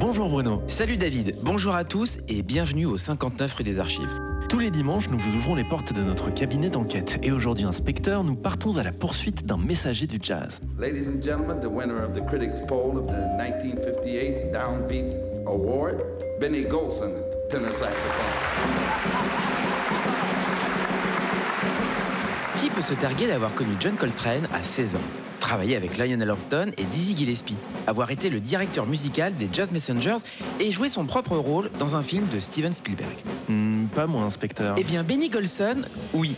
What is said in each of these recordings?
Bonjour Bruno. Salut David, bonjour à tous et bienvenue au 59 rue des Archives. Tous les dimanches, nous vous ouvrons les portes de notre cabinet d'enquête. Et aujourd'hui, inspecteur, nous partons à la poursuite d'un messager du jazz. Ladies and gentlemen, the winner of the Critics' Poll of the 1958 Downbeat Award, Benny Golson, tenor saxophone. Qui peut se targuer d'avoir connu John Coltrane à 16 ans? Travailler avec Lionel Hampton et Dizzy Gillespie, avoir été le directeur musical des Jazz Messengers et jouer son propre rôle dans un film de Steven Spielberg. Hmm, pas moi, inspecteur. Eh bien, Benny Golson, oui.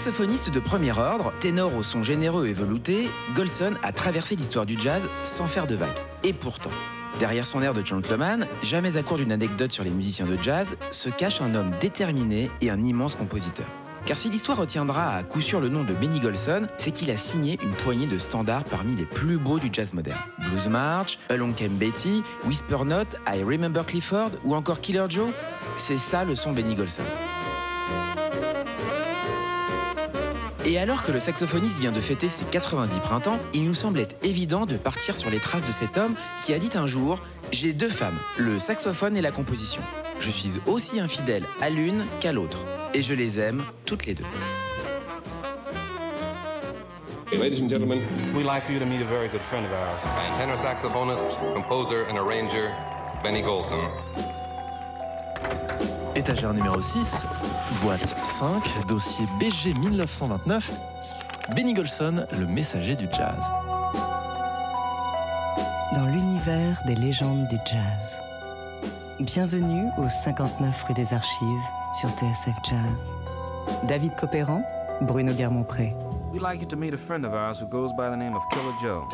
Saxophoniste de premier ordre, ténor au son généreux et velouté, Golson a traversé l'histoire du jazz sans faire de vagues. Et pourtant, derrière son air de gentleman, jamais à court d'une anecdote sur les musiciens de jazz, se cache un homme déterminé et un immense compositeur. Car si l'histoire retiendra à coup sûr le nom de Benny Golson, c'est qu'il a signé une poignée de standards parmi les plus beaux du jazz moderne. Blues March, Along Came Betty, Whisper Note, I Remember Clifford ou encore Killer Joe, c'est ça le son Benny Golson. Et alors que le saxophoniste vient de fêter ses 90 printemps, il nous semblait évident de partir sur les traces de cet homme qui a dit un jour J'ai deux femmes, le saxophone et la composition. Je suis aussi infidèle à l'une qu'à l'autre, et je les aime toutes les deux. Ladies and gentlemen, We'd like for you to meet a very good friend of ours. tenor saxophonist, composer, and arranger, Benny Golson. Étagère numéro 6, boîte 5, dossier BG 1929, Benny Golson, le messager du jazz. Dans l'univers des légendes du jazz. Bienvenue au 59 rue des Archives sur TSF Jazz. David Copéran, Bruno Guermont-Pré. We'd like you to meet a friend of ours who goes by the name of Killer Joe.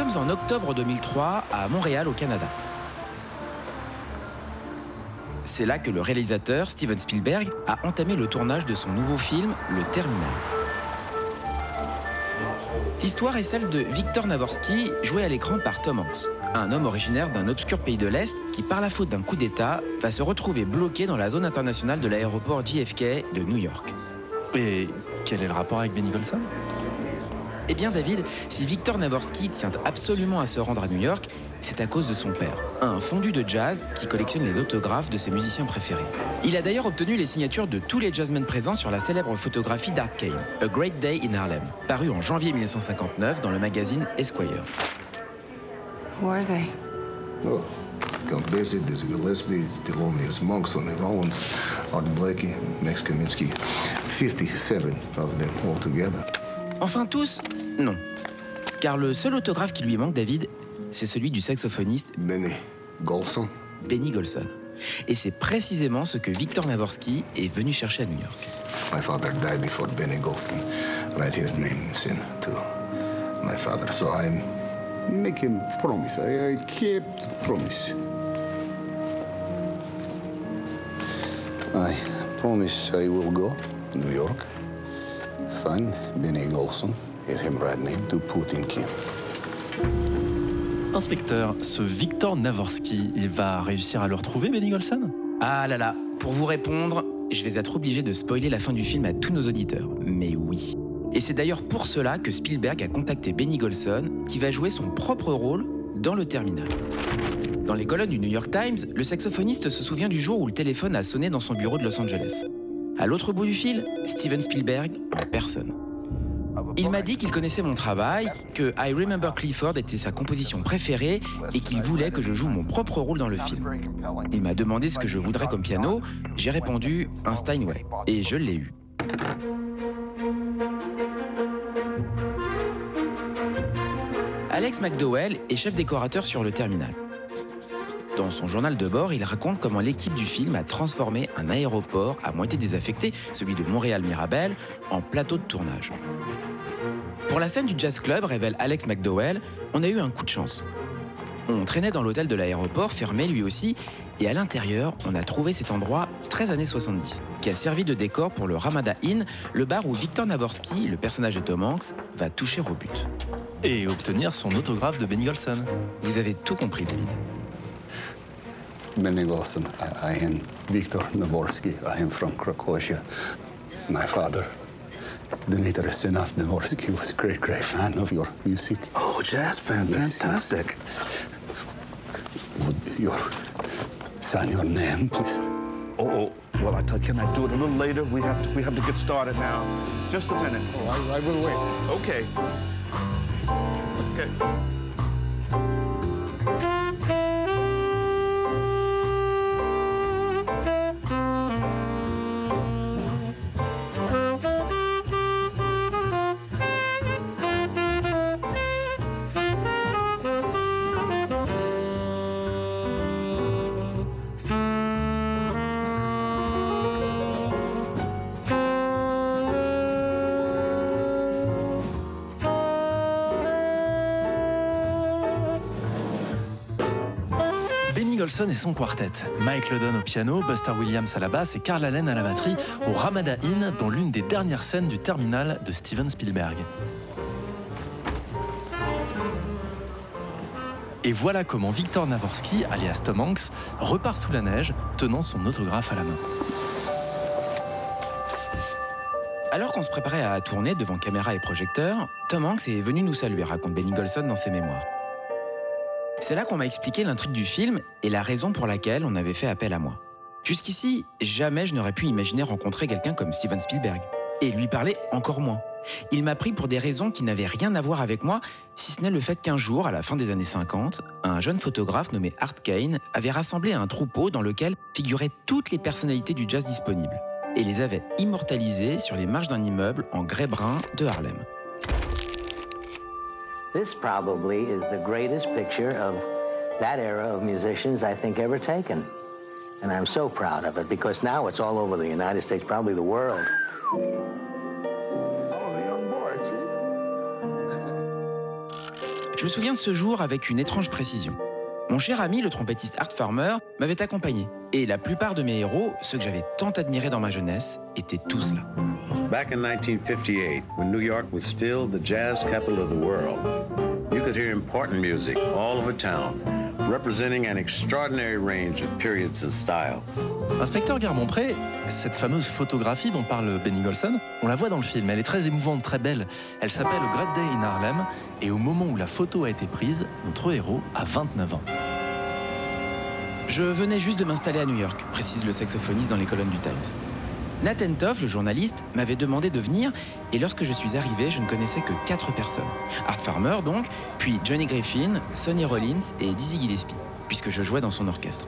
Sommes en octobre 2003 à Montréal, au Canada. C'est là que le réalisateur Steven Spielberg a entamé le tournage de son nouveau film, Le Terminal. L'histoire est celle de Victor Navorsky, joué à l'écran par Tom Hanks, un homme originaire d'un obscur pays de l'Est qui, par la faute d'un coup d'État, va se retrouver bloqué dans la zone internationale de l'aéroport JFK de New York. Et quel est le rapport avec Benny Golson? Eh bien David, si Victor Navorsky tient absolument à se rendre à New York, c'est à cause de son père, un fondu de jazz qui collectionne les autographes de ses musiciens préférés. Il a d'ailleurs obtenu les signatures de tous les jazzmen présents sur la célèbre photographie d'Art Kane, A Great Day in Harlem, parue en janvier 1959 dans le magazine Esquire. Who are they? Oh, Count Basie, Dizzy Gillespie, Thelonious Monks, Sonny Rollins, Art Blakey, Max Kaminsky. 57 of them all together. Enfin tous Non. Car le seul autographe qui lui manque, David, c'est celui du saxophoniste Benny Golson. Benny Golson. Et c'est précisément ce que Victor Navorsky est venu chercher à New York. My father died before Benny Golson write his name in to my father. So I'm making promise. I, I kept promise. I promise I will go New York, find Benny Golson, him right name to. Inspecteur, ce Victor Navorsky, il va réussir à le retrouver, Benny Golson? Ah là là, pour vous répondre, je vais être obligé de spoiler la fin du film à tous nos auditeurs. Mais oui. Et c'est d'ailleurs pour cela que Spielberg a contacté Benny Golson, qui va jouer son propre rôle dans le terminal. Dans les colonnes du New York Times, le saxophoniste se souvient du jour où le téléphone a sonné dans son bureau de Los Angeles. À l'autre bout du fil, Steven Spielberg en personne. Il m'a dit qu'il connaissait mon travail, que I Remember Clifford était sa composition préférée et qu'il voulait que je joue mon propre rôle dans le film. Il m'a demandé ce que je voudrais comme piano, j'ai répondu un Steinway et je l'ai eu. Alex McDowell est chef décorateur sur le terminal. Dans son journal de bord, il raconte comment l'équipe du film a transformé un aéroport à moitié désaffecté, celui de Montréal-Mirabel, en plateau de tournage. Pour la scène du Jazz Club, révèle Alex McDowell, on a eu un coup de chance. On traînait dans l'hôtel de l'aéroport, fermé lui aussi, et à l'intérieur, on a trouvé cet endroit 13 années 70, qui a servi de décor pour le Ramada Inn, le bar où Victor Navorsky, le personnage de Tom Hanks, va toucher au but. Et obtenir son autographe de Benny Golson. Vous avez tout compris, David. Benny Golson, I, I am Viktor Navorsky. I am from Krakosia. My father, Dmitry Sinov Navorsky, was a great, great fan of your music. Oh, jazz fan, Yes, fantastic. Would your sign your name, please? Oh, oh, well, I tell you, can I do it a little later? We have to, we have to get started now. Just a minute. Oh, I, I will wait. Okay. Okay. Et son quartet. Mike Lodon au piano, Buster Williams à la basse et Carl Allen à la batterie au Ramada Inn dans l'une des dernières scènes du terminal de Steven Spielberg. Et voilà comment Victor Navorsky, alias Tom Hanks, repart sous la neige, tenant son autographe à la main. Alors qu'on se préparait à tourner devant caméra et projecteur, Tom Hanks est venu nous saluer, raconte Benny Golson dans ses mémoires. C'est là qu'on m'a expliqué l'intrigue du film et la raison pour laquelle on avait fait appel à moi. Jusqu'ici, jamais je n'aurais pu imaginer rencontrer quelqu'un comme Steven Spielberg. Et lui parler encore moins. Il m'a pris pour des raisons qui n'avaient rien à voir avec moi, si ce n'est le fait qu'un jour, à la fin des années 50, un jeune photographe nommé Art Kane avait rassemblé un troupeau dans lequel figuraient toutes les personnalités du jazz disponibles et les avait immortalisées sur les marches d'un immeuble en grès brun de Harlem. This probably is the greatest picture of that era of musicians I think ever taken. And I'm so proud of it because now it's all over the United States, probably the world. Je me souviens de ce jour avec une étrange précision. Mon cher ami, le trompettiste Art Farmer, m'avait accompagné. Et la plupart de mes héros, ceux que j'avais tant admirés dans ma jeunesse, étaient tous là. Back in 1958, when New York was still the jazz capital of the world, you could hear important music all over town, representing an extraordinary range of periods and styles. Inspecteur Garmont-Pré, cette fameuse photographie dont parle Benny Golson, on la voit dans le film. Elle est très émouvante, très belle. Elle s'appelle Great Day in Harlem. Et au moment où la photo a été prise, notre héros a 29 ans. Je venais juste de m'installer à New York, précise le saxophoniste dans les colonnes du Times. Nathan Toff, le journaliste, m'avait demandé de venir et lorsque je suis arrivé, je ne connaissais que quatre personnes. Art Farmer donc, puis Johnny Griffin, Sonny Rollins et Dizzy Gillespie, puisque je jouais dans son orchestre.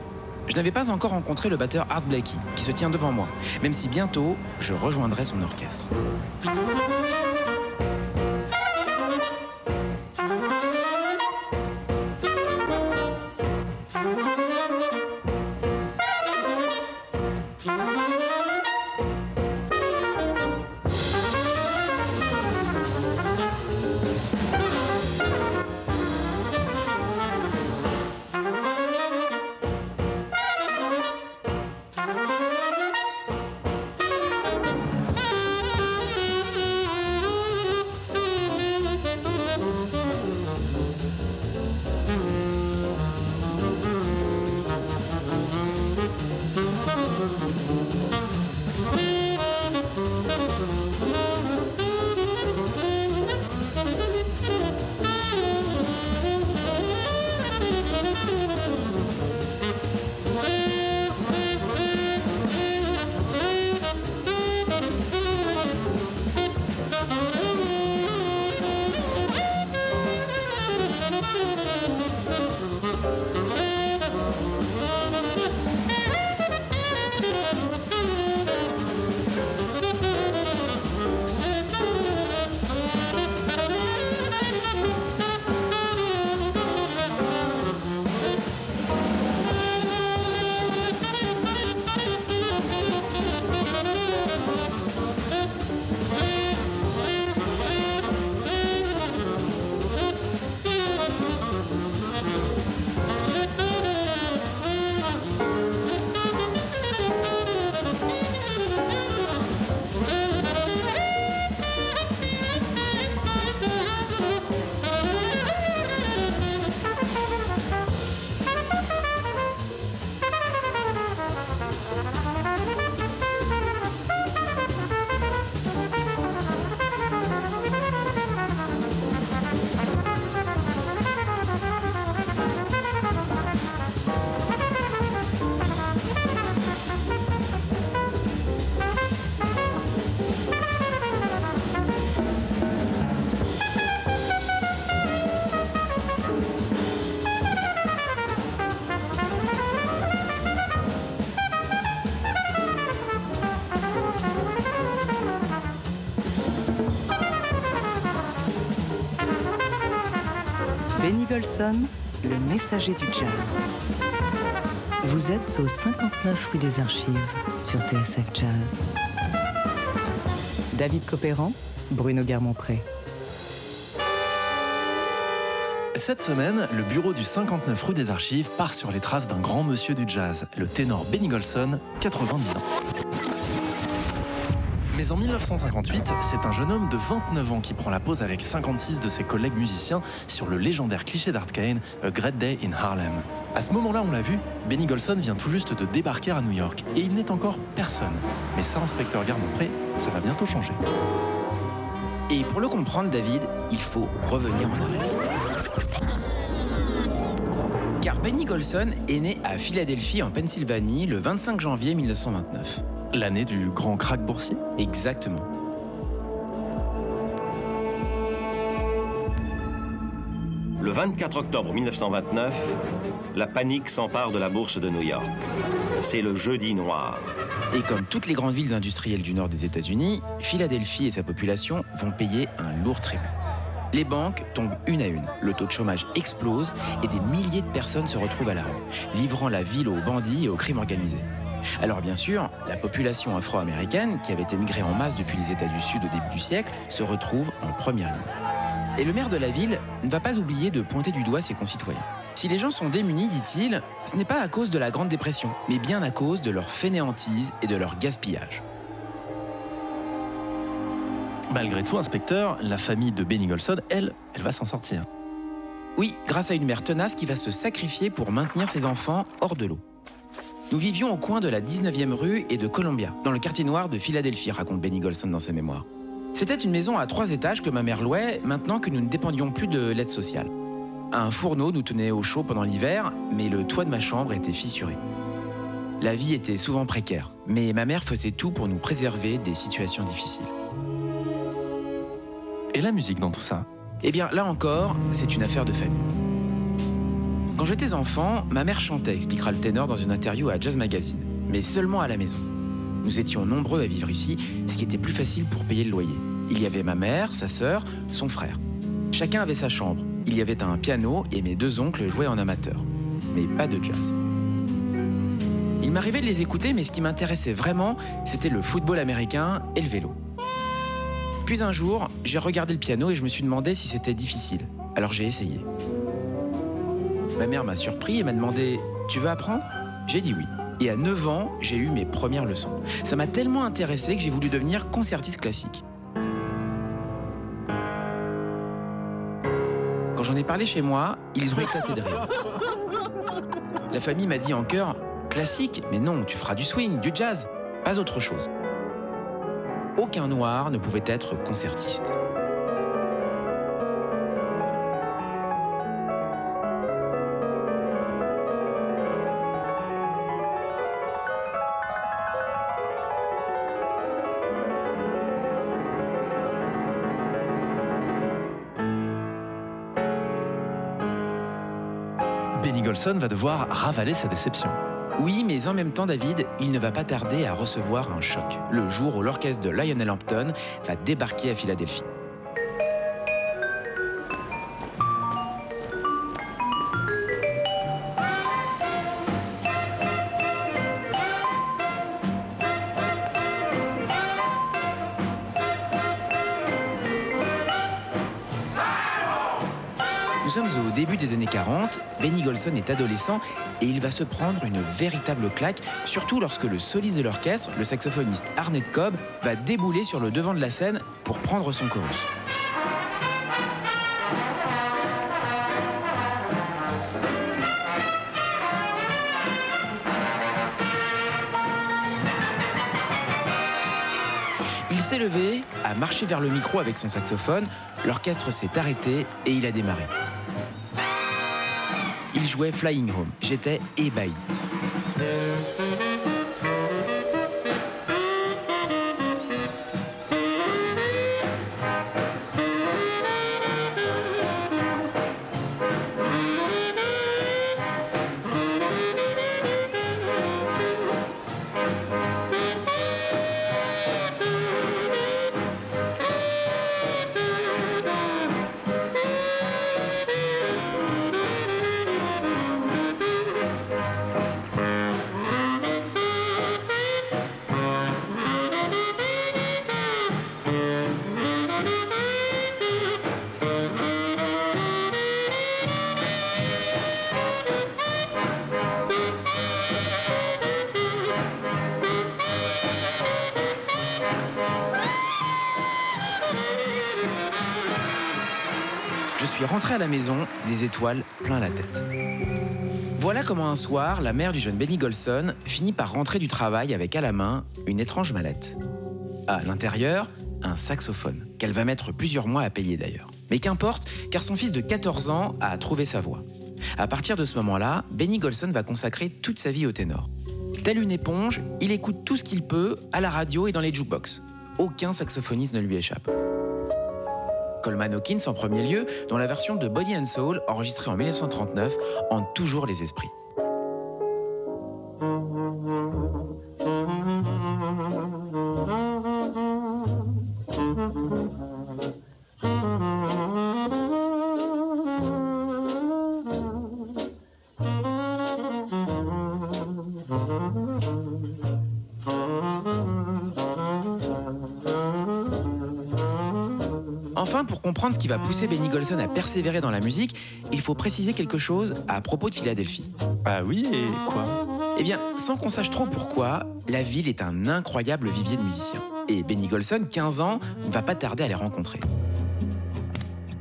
Je n'avais pas encore rencontré le batteur Art Blakey, qui se tient devant moi, même si bientôt je rejoindrai son orchestre. Le messager du jazz. Vous êtes au 59 rue des Archives sur TSF Jazz. David Copéran, Bruno Guermont-Pré. Cette semaine, le bureau du 59 rue des Archives part sur les traces d'un grand monsieur du jazz, le ténor Benny Golson, 90 ans. Mais en 1958, c'est un jeune homme de 29 ans qui prend la pose avec 56 de ses collègues musiciens sur le légendaire cliché d'Art Kane, A Great Day in Harlem. À ce moment-là, on l'a vu, Benny Golson vient tout juste de débarquer à New York et il n'est encore personne. Mais ça, inspecteur Garmont-Pré, ça va bientôt changer. Et pour le comprendre, David, il faut revenir en arrière. Car Benny Golson est né à Philadelphie, en Pennsylvanie, le 25 janvier 1929. L'année du grand crack boursier Exactement. Le 24 octobre 1929, la panique s'empare de la bourse de New York. C'est le jeudi noir. Et comme toutes les grandes villes industrielles du nord des États-Unis, Philadelphie et sa population vont payer un lourd tribut. Les banques tombent une à une, le taux de chômage explose et des milliers de personnes se retrouvent à la rue, livrant la ville aux bandits et aux crimes organisés. Alors bien sûr, la population afro-américaine, qui avait émigré en masse depuis les États du Sud au début du siècle, se retrouve en première ligne. Et le maire de la ville ne va pas oublier de pointer du doigt ses concitoyens. Si les gens sont démunis, dit-il, ce n'est pas à cause de la Grande Dépression, mais bien à cause de leur fainéantise et de leur gaspillage. Malgré tout, inspecteur, la famille de Benny Golson, elle, elle va s'en sortir. Oui, grâce à une mère tenace qui va se sacrifier pour maintenir ses enfants hors de l'eau. Nous vivions au coin de la 19e rue et de Columbia, dans le quartier noir de Philadelphie, raconte Benny Golson dans ses mémoires. C'était une maison à trois étages que ma mère louait maintenant que nous ne dépendions plus de l'aide sociale. Un fourneau nous tenait au chaud pendant l'hiver, mais le toit de ma chambre était fissuré. La vie était souvent précaire, mais ma mère faisait tout pour nous préserver des situations difficiles. Et la musique dans tout ça? Eh bien, là encore, c'est une affaire de famille. Quand j'étais enfant, ma mère chantait, expliquera le ténor dans une interview à Jazz Magazine, mais seulement à la maison. Nous étions nombreux à vivre ici, ce qui était plus facile pour payer le loyer. Il y avait ma mère, sa sœur, son frère. Chacun avait sa chambre. Il y avait un piano et mes deux oncles jouaient en amateur. Mais pas de jazz. Il m'arrivait de les écouter, mais ce qui m'intéressait vraiment, c'était le football américain et le vélo. Puis un jour, j'ai regardé le piano et je me suis demandé si c'était difficile. Alors j'ai essayé. Ma mère m'a surpris et m'a demandé Tu veux apprendre? J'ai dit oui. Et à 9 ans, j'ai eu mes premières leçons. Ça m'a tellement intéressé que j'ai voulu devenir concertiste classique. Quand j'en ai parlé chez moi, ils ont éclaté de rire. La famille m'a dit en chœur Classique Mais non, tu feras du swing, du jazz, pas autre chose. Aucun noir ne pouvait être concertiste. Va devoir ravaler sa déception. Oui, mais en même temps, David, il ne va pas tarder à recevoir un choc, le jour où l'orchestre de Lionel Hampton va débarquer à Philadelphie. Sommes au début des années 40, Benny Golson est adolescent et il va se prendre une véritable claque, surtout lorsque le soliste de l'orchestre, le saxophoniste Arnett Cobb, va débouler sur le devant de la scène pour prendre son chorus. Il s'est levé, a marché vers le micro avec son saxophone, l'orchestre s'est arrêté et il a démarré. Jouait Flying Home. J'étais ébahi. Maison, des étoiles plein la tête. Voilà comment un soir, la mère du jeune Benny Golson finit par rentrer du travail avec à la main une étrange mallette. À l'intérieur, un saxophone, qu'elle va mettre plusieurs mois à payer d'ailleurs. Mais qu'importe, car son fils de 14 ans a trouvé sa voix. À partir de ce moment-là, Benny Golson va consacrer toute sa vie au ténor. Tel une éponge, il écoute tout ce qu'il peut à la radio et dans les jukebox. Aucun saxophoniste ne lui échappe. Coleman Hawkins en premier lieu, dont la version de Body and Soul, enregistrée en 1939, hante toujours les esprits. Enfin, pour comprendre ce qui va pousser Benny Golson à persévérer dans la musique, il faut préciser quelque chose à propos de Philadelphie. Ah oui, et quoi? Eh bien, sans qu'on sache trop pourquoi, la ville est un incroyable vivier de musiciens. Et Benny Golson, 15 ans, ne va pas tarder à les rencontrer.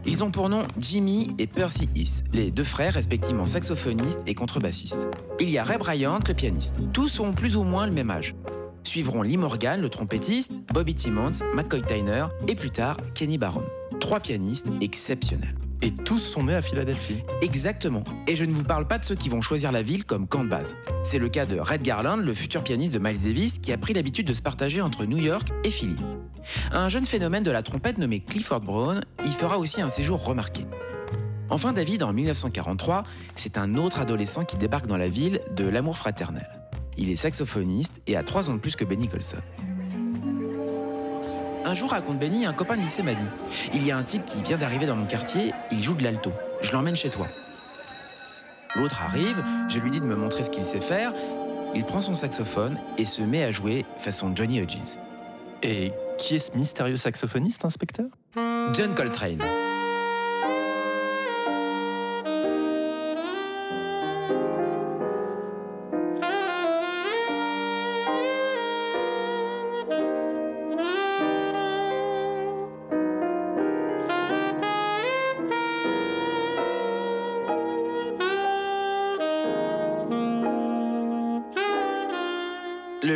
Ils ont pour nom Jimmy et Percy Heath, les deux frères respectivement saxophonistes et contrebassistes. Il y a Ray Bryant, le pianiste. Tous ont plus ou moins le même âge. Suivront Lee Morgan, le trompettiste, Bobby Timmons, McCoy Tyner et plus tard Kenny Barron. Trois pianistes exceptionnels. Et tous sont nés à Philadelphie. Exactement. Et je ne vous parle pas de ceux qui vont choisir la ville comme camp de base. C'est le cas de Red Garland, le futur pianiste de Miles Davis, qui a pris l'habitude de se partager entre New York et Philly. Un jeune phénomène de la trompette nommé Clifford Brown y fera aussi un séjour remarqué. Enfin, David, en 1943, c'est un autre adolescent qui débarque dans la ville de l'amour fraternel. Il est saxophoniste et a trois ans de plus que Benny Colson. Un jour, raconte Benny, un copain de lycée m'a dit Il y a un type qui vient d'arriver dans mon quartier, il joue de l'alto. Je l'emmène chez toi. L'autre arrive, je lui dis de me montrer ce qu'il sait faire. Il prend son saxophone et se met à jouer façon Johnny Hodges. Et qui est ce mystérieux saxophoniste, inspecteur? John Coltrane.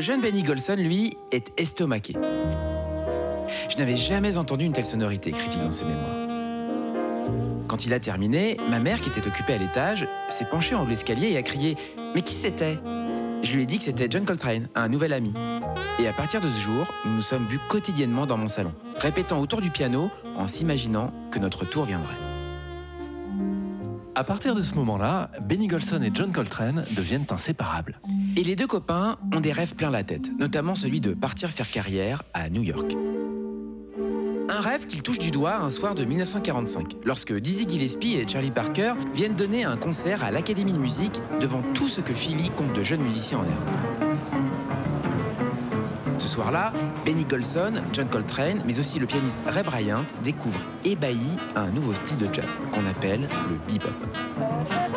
Jeune Benny Golson, lui, est estomaqué. Je n'avais jamais entendu une telle sonorité, écrit-il dans ses mémoires. Quand il a terminé, ma mère, qui était occupée à l'étage, s'est penchée en l'escalier et a crié Mais qui c'était? Je lui ai dit que c'était John Coltrane, un nouvel ami. Et à partir de ce jour, nous nous sommes vus quotidiennement dans mon salon, répétant autour du piano en s'imaginant que notre tour viendrait. À partir de ce moment-là, Benny Golson et John Coltrane deviennent inséparables. Et les deux copains ont des rêves plein la tête, notamment celui de partir faire carrière à New York. Un rêve qu'ils touchent du doigt un soir de 1945, lorsque Dizzy Gillespie et Charlie Parker viennent donner un concert à l'Académie de musique devant tout ce que Philly compte de jeunes musiciens en herbe. Ce soir-là, Benny Golson, John Coltrane, mais aussi le pianiste Ray Bryant découvrent ébahi un nouveau style de jazz qu'on appelle le bebop.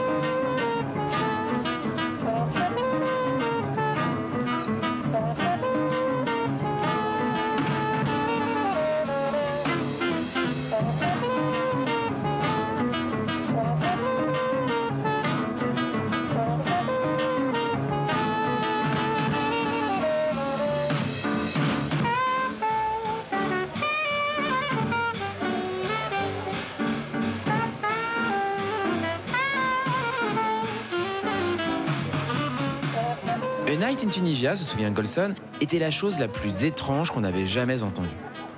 In Tunisia, se souvient Golson, était la chose la plus étrange qu'on avait jamais entendue.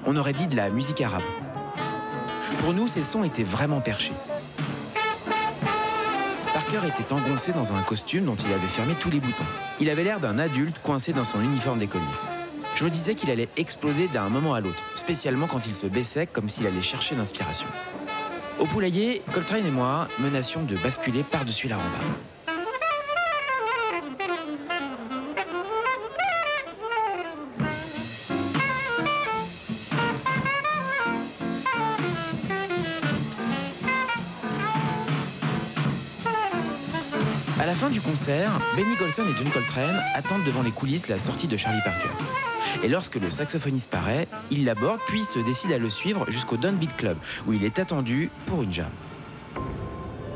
On aurait dit de la musique arabe. Pour nous, ces sons étaient vraiment perchés. Parker était engoncé dans un costume dont il avait fermé tous les boutons. Il avait l'air d'un adulte coincé dans son uniforme d'écolier. Je me disais qu'il allait exploser d'un moment à l'autre, spécialement quand il se baissait comme s'il allait chercher l'inspiration. Au poulailler, Coltrane et moi menacions de basculer par-dessus la rambarde. Fin du concert, Benny Golson et John Coltrane attendent devant les coulisses la sortie de Charlie Parker. Et lorsque le saxophoniste paraît, il l'aborde puis se décide à le suivre jusqu'au Downbeat Club, où il est attendu pour une jam.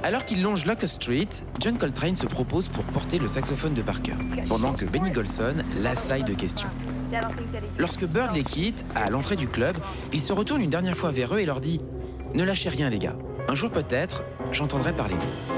Alors qu'il longe Locust Street, John Coltrane se propose pour porter le saxophone de Parker, pendant que Benny Golson l'assaille de questions. Lorsque Bird les quitte, à l'entrée du club, il se retourne une dernière fois vers eux et leur dit Ne lâchez rien, les gars. Un jour peut-être, j'entendrai parler d'eux.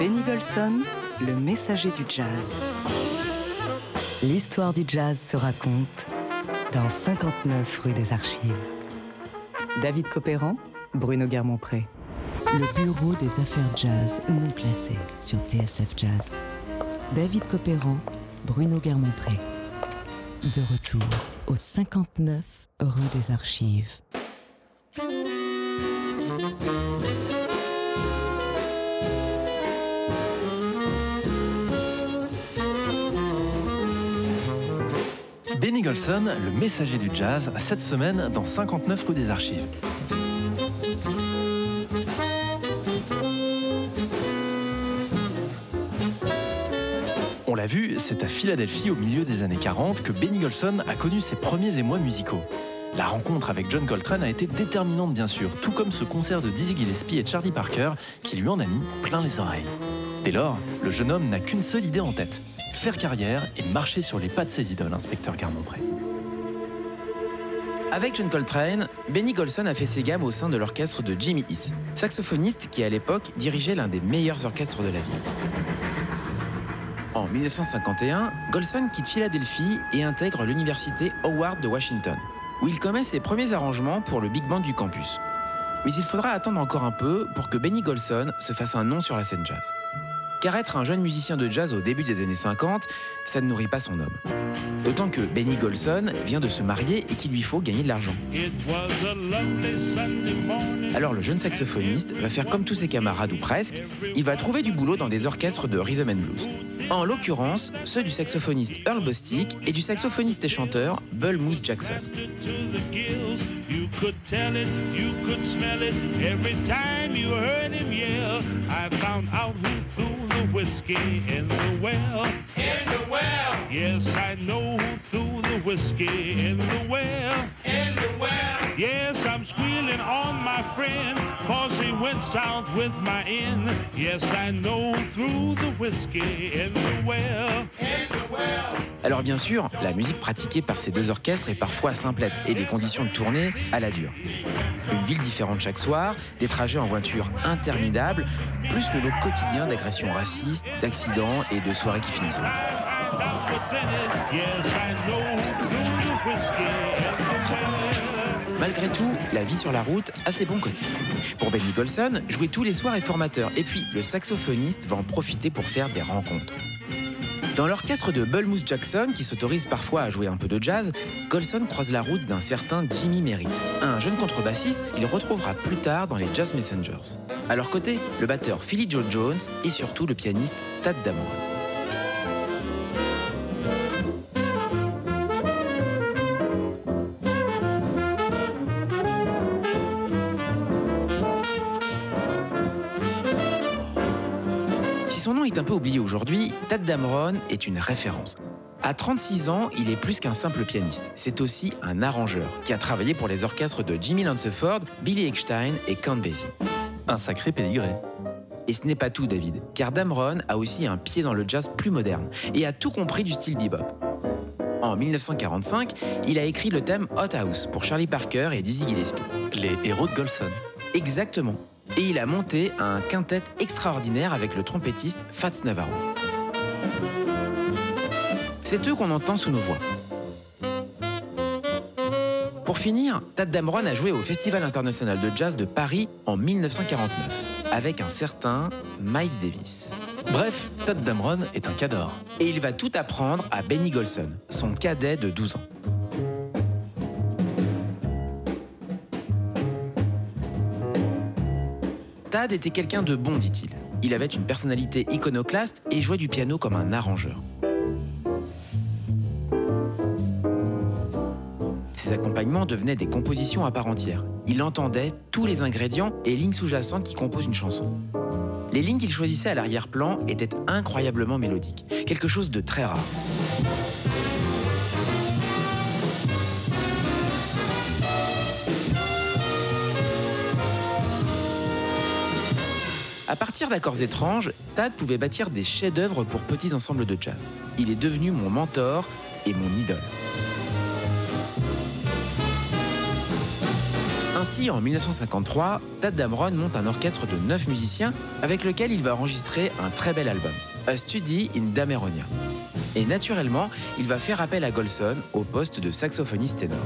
Golson, le messager du jazz. L'histoire du jazz se raconte dans 59 rue des Archives. David Copéran, Bruno Guermont-Pré. Le bureau des affaires jazz non classées sur TSF Jazz. David Copéran, Bruno Guermont-Pré. De retour au 59 rue des Archives. Benny Golson, le messager du jazz, cette semaine dans 59 rue des Archives. On l'a vu, c'est à Philadelphie au milieu des années 40 que Benny Golson a connu ses premiers émois musicaux. La rencontre avec John Coltrane a été déterminante bien sûr, tout comme ce concert de Dizzy Gillespie et Charlie Parker qui lui en a mis plein les oreilles. Dès lors, le jeune homme n'a qu'une seule idée en tête, faire carrière et marcher sur les pas de ses idoles, inspecteur Garmont-Pré. Avec John Coltrane, Benny Golson a fait ses gammes au sein de l'orchestre de Jimmy East, saxophoniste qui à l'époque dirigeait l'un des meilleurs orchestres de la ville. En 1951, Golson quitte Philadelphie et intègre l'université Howard de Washington, où il commet ses premiers arrangements pour le big band du campus. Mais il faudra attendre encore un peu pour que Benny Golson se fasse un nom sur la scène jazz. Car être un jeune musicien de jazz au début des années 50, ça ne nourrit pas son homme. D'autant que Benny Golson vient de se marier et qu'il lui faut gagner de l'argent. Alors le jeune saxophoniste va faire comme tous ses camarades ou presque, il va trouver du boulot dans des orchestres de rhythm and blues. En l'occurrence, ceux du saxophoniste Earl Bostic et du saxophoniste et chanteur Bull Moose Jackson. Could tell it, you could smell it. Every time you heard him yell, I found out who threw the whiskey in the well. In the well. Yes, I know who threw the whiskey in the well. In the well. Yes, I'm squealing on my friend, cause he went south with my inn. Yes, I know who threw the whiskey in the well. In the well. Alors bien sûr, la musique pratiquée par ces deux orchestres est parfois simplette et des conditions de tournée à la dure. Une ville différente chaque soir, des trajets en voiture interminables, plus le lot quotidien d'agressions racistes, d'accidents et de soirées qui finissent mal. Malgré tout, la vie sur la route a ses bons côtés. Pour Benny Golson, jouer tous les soirs est formateur, et puis le saxophoniste va en profiter pour faire des rencontres. Dans l'orchestre de Bull Moose Jackson, qui s'autorise parfois à jouer un peu de jazz, Golson croise la route d'un certain Jimmy Merritt, un jeune contrebassiste qu'il retrouvera plus tard dans les Jazz Messengers. À leur côté, le batteur Philly Joe Jones et surtout le pianiste Tad Dameron. Un peu oublié aujourd'hui, Tad Dameron est une référence. À 36 ans, il est plus qu'un simple pianiste. C'est aussi un arrangeur qui a travaillé pour les orchestres de Jimmy Lanceford, Billy Eckstein et Count Basie. Un sacré pédigré. Et ce n'est pas tout, David, car Dameron a aussi un pied dans le jazz plus moderne et a tout compris du style bebop. En 1945, il a écrit le thème Hot House pour Charlie Parker et Dizzy Gillespie. Les héros de Golson. Exactement. Et il a monté un quintet extraordinaire avec le trompettiste Fats Navarro. C'est eux qu'on entend sous nos voix. Pour finir, Tad Dameron a joué au Festival international de jazz de Paris en 1949 avec un certain Miles Davis. Bref, Tad Dameron est un cador. Et il va tout apprendre à Benny Golson, son cadet de 12 ans. Tad était quelqu'un de bon, dit-il. Il avait une personnalité iconoclaste et jouait du piano comme un arrangeur. Ses accompagnements devenaient des compositions à part entière. Il entendait tous les ingrédients et lignes sous-jacentes qui composent une chanson. Les lignes qu'il choisissait à l'arrière-plan étaient incroyablement mélodiques, quelque chose de très rare. À partir d'accords étranges, Tad pouvait bâtir des chefs-d'œuvre pour petits ensembles de jazz. Il est devenu mon mentor et mon idole. Ainsi, en 1953, Tad Dameron monte un orchestre de 9 musiciens avec lequel il va enregistrer un très bel album, A Study in Dameronia. Et naturellement, il va faire appel à Golson au poste de saxophoniste ténor.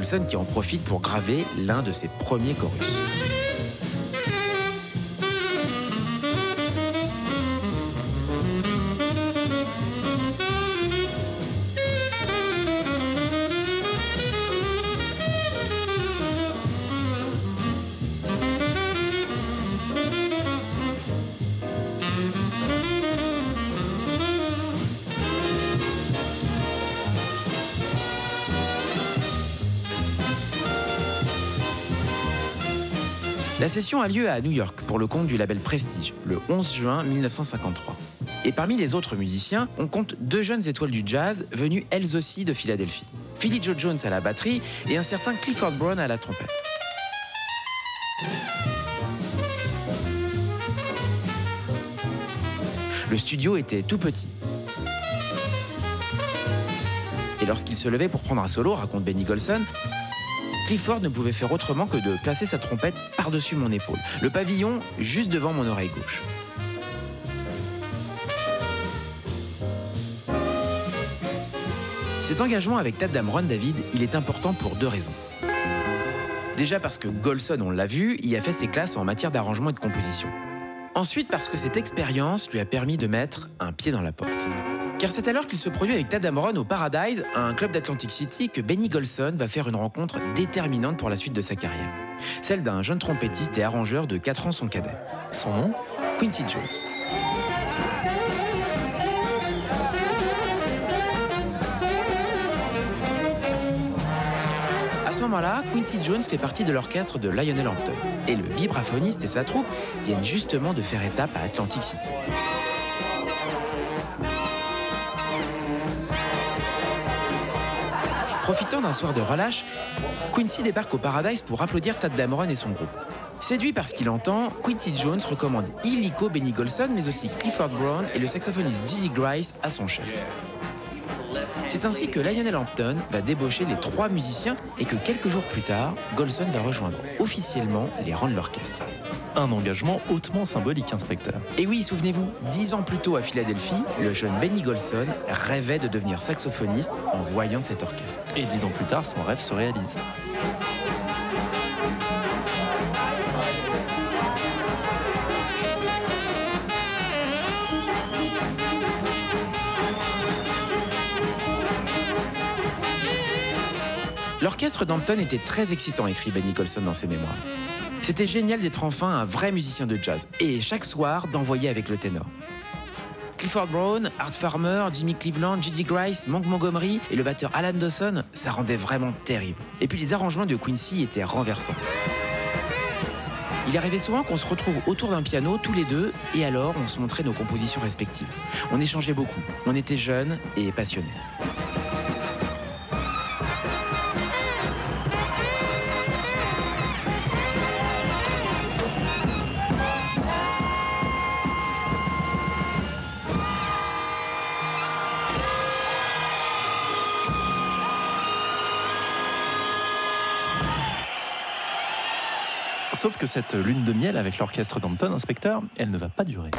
Qui en profite pour graver l'un de ses premiers chorus. Session a lieu à New York pour le compte du label Prestige, le 11 juin 1953. Et parmi les autres musiciens, on compte deux jeunes étoiles du jazz venues elles aussi de Philadelphie. Philly Joe Jones à la batterie et un certain Clifford Brown à la trompette. Le studio était tout petit. Et lorsqu'il se levait pour prendre un solo, raconte Benny Golson, Clifford ne pouvait faire autrement que de placer sa trompette par-dessus mon épaule, le pavillon juste devant mon oreille gauche. Cet engagement avec Tad Dameron, David, il est important pour deux raisons. Déjà parce que Golson, on l'a vu, y a fait ses classes en matière d'arrangement et de composition. Ensuite parce que cette expérience lui a permis de mettre un pied dans la porte. Car c'est alors qu'il se produit avec Tad Dameron au Paradise, un club d'Atlantic City, que Benny Golson va faire une rencontre déterminante pour la suite de sa carrière. Celle d'un jeune trompettiste et arrangeur de 4 ans son cadet. Son nom Quincy Jones. À ce moment-là, Quincy Jones fait partie de l'orchestre de Lionel Hampton. Et le vibraphoniste et sa troupe viennent justement de faire étape à Atlantic City. Profitant d'un soir de relâche, Quincy débarque au Paradise pour applaudir Tad Dameron et son groupe. Séduit par ce qu'il entend, Quincy Jones recommande illico Benny Golson, mais aussi Clifford Brown et le saxophoniste Gigi Grice à son chef. C'est ainsi que Lionel Hampton va débaucher les trois musiciens et que quelques jours plus tard, Golson va rejoindre officiellement les rangs de l'orchestre. Un engagement hautement symbolique, inspecteur. Et oui, souvenez-vous, dix ans plus tôt à Philadelphie, le jeune Benny Golson rêvait de devenir saxophoniste en voyant cet orchestre. Et dix ans plus tard, son rêve se réalise. L'orchestre d'Hampton était très excitant, écrit Benny Colson dans ses mémoires. C'était génial d'être enfin un vrai musicien de jazz et chaque soir d'envoyer avec le ténor. Clifford Brown, Art Farmer, Jimmy Cleveland, Gigi Grice, Monk Montgomery et le batteur Alan Dawson, ça rendait vraiment terrible. Et puis les arrangements de Quincy étaient renversants. Il arrivait souvent qu'on se retrouve autour d'un piano tous les deux et alors on se montrait nos compositions respectives. On échangeait beaucoup, on était jeunes et passionnés. Sauf que cette lune de miel avec l'orchestre d'Hampton, inspecteur, elle ne va pas durer.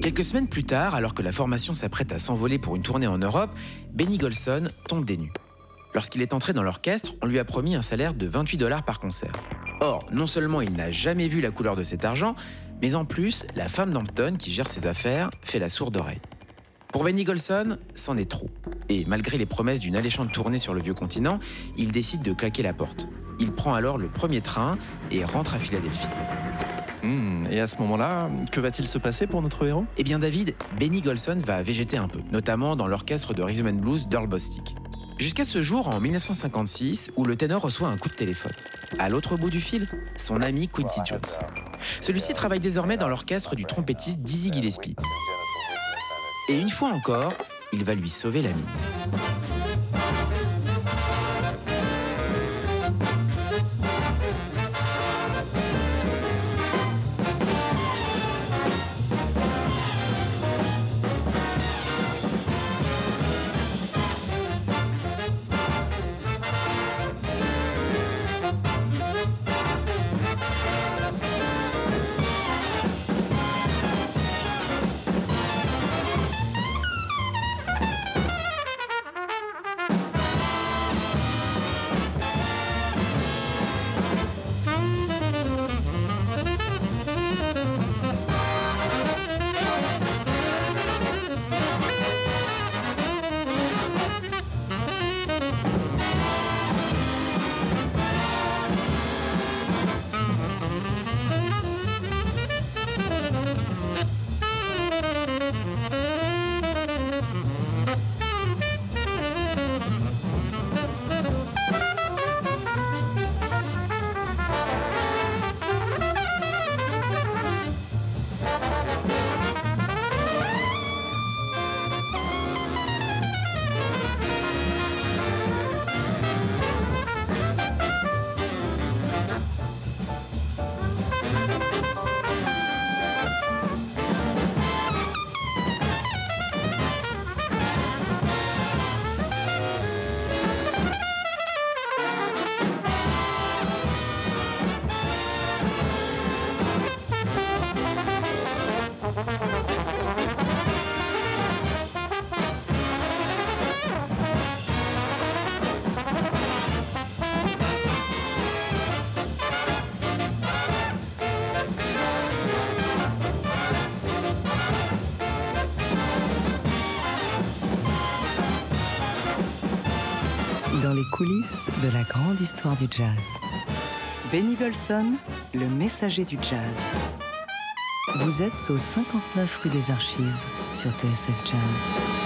Quelques semaines plus tard, alors que la formation s'apprête à s'envoler pour une tournée en Europe, Benny Golson tombe des nues. Lorsqu'il est entré dans l'orchestre, on lui a promis un salaire de 28 dollars par concert. Or, non seulement il n'a jamais vu la couleur de cet argent, mais en plus, la femme d'Hampton qui gère ses affaires fait la sourde oreille. Pour Benny Golson, c'en est trop. Et malgré les promesses d'une alléchante tournée sur le vieux continent, il décide de claquer la porte. Il prend alors le premier train et rentre à Philadelphie. Hmm, et à ce moment-là, que va-t-il se passer pour notre héros? Eh bien David, Benny Golson va végéter un peu, notamment dans l'orchestre de rhythm and blues d'Earl Bostic. Jusqu'à ce jour, en 1956, où le ténor reçoit un coup de téléphone. À l'autre bout du fil, son ami Quincy Jones. Celui-ci travaille désormais dans l'orchestre du trompettiste Dizzy Gillespie. Et une fois encore, il va lui sauver la mise. De la grande histoire du jazz. Benny Golson, le messager du jazz. Vous êtes au 59 rue des Archives sur TSF Jazz.